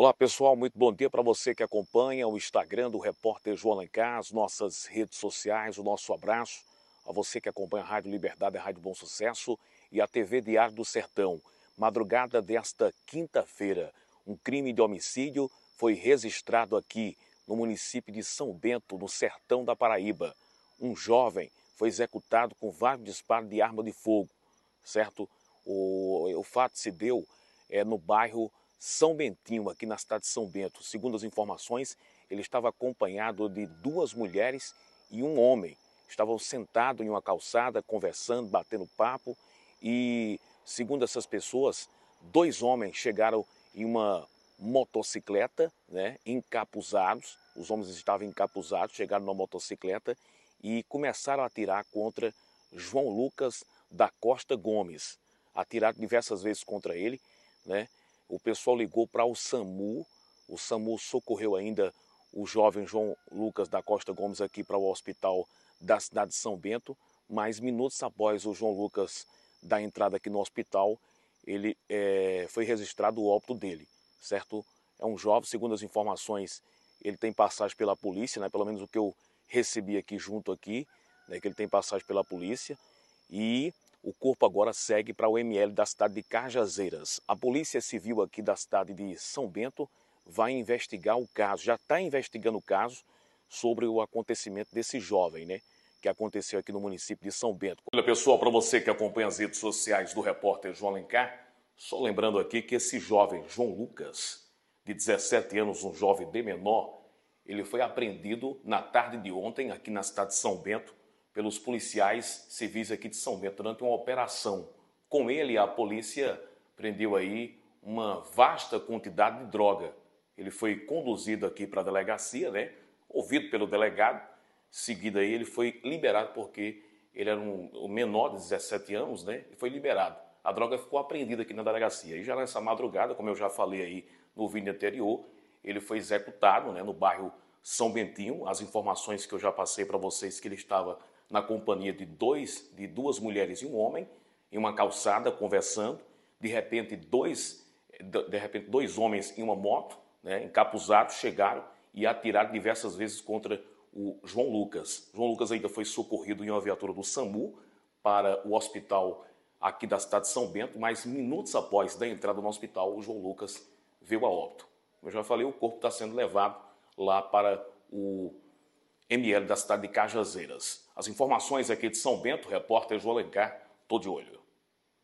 Olá pessoal, muito bom dia para você que acompanha o Instagram do repórter João Alencar, as nossas redes sociais, o nosso abraço a você que acompanha a Rádio Liberdade, a Rádio Bom Sucesso e a TV Diário do Sertão. Madrugada desta quinta-feira, um crime de homicídio foi registrado aqui no município de São Bento, no sertão da Paraíba. Um jovem foi executado com vários disparos de arma de fogo, certo? O, o fato se deu é, no bairro são Bentinho, aqui na cidade de São Bento. Segundo as informações, ele estava acompanhado de duas mulheres e um homem. Estavam sentados em uma calçada, conversando, batendo papo e, segundo essas pessoas, dois homens chegaram em uma motocicleta, né, encapuzados. Os homens estavam encapuzados, chegaram numa motocicleta e começaram a atirar contra João Lucas da Costa Gomes. Atiraram diversas vezes contra ele, né? O pessoal ligou para o SAMU, o SAMU socorreu ainda o jovem João Lucas da Costa Gomes aqui para o hospital da cidade de São Bento, mas minutos após o João Lucas dar entrada aqui no hospital, ele é, foi registrado o óbito dele, certo? É um jovem, segundo as informações, ele tem passagem pela polícia, né? pelo menos o que eu recebi aqui junto aqui, né? que ele tem passagem pela polícia, e o corpo agora segue para o ML da cidade de Cajazeiras. A Polícia Civil aqui da cidade de São Bento vai investigar o caso, já está investigando o caso sobre o acontecimento desse jovem, né? Que aconteceu aqui no município de São Bento. Olha, pessoal, para você que acompanha as redes sociais do repórter João Alencar, só lembrando aqui que esse jovem João Lucas, de 17 anos, um jovem bem menor, ele foi apreendido na tarde de ontem aqui na cidade de São Bento pelos policiais civis aqui de São Bento durante uma operação. Com ele, a polícia prendeu aí uma vasta quantidade de droga. Ele foi conduzido aqui para a delegacia, né? ouvido pelo delegado, seguida aí ele foi liberado porque ele era um, menor de 17 anos, né? E foi liberado. A droga ficou apreendida aqui na delegacia. E já nessa madrugada, como eu já falei aí no vídeo anterior, ele foi executado né, no bairro São Bentinho. As informações que eu já passei para vocês que ele estava na companhia de, dois, de duas mulheres e um homem, em uma calçada, conversando. De repente, dois, de repente, dois homens em uma moto, né, encapuzados, chegaram e atiraram diversas vezes contra o João Lucas. João Lucas ainda foi socorrido em uma viatura do SAMU para o hospital aqui da cidade de São Bento, mas minutos após da entrada no hospital, o João Lucas veio a óbito. Como eu já falei, o corpo está sendo levado lá para o ML da cidade de Cajazeiras. As informações aqui de São Bento, repórter João Alencar, tô de olho.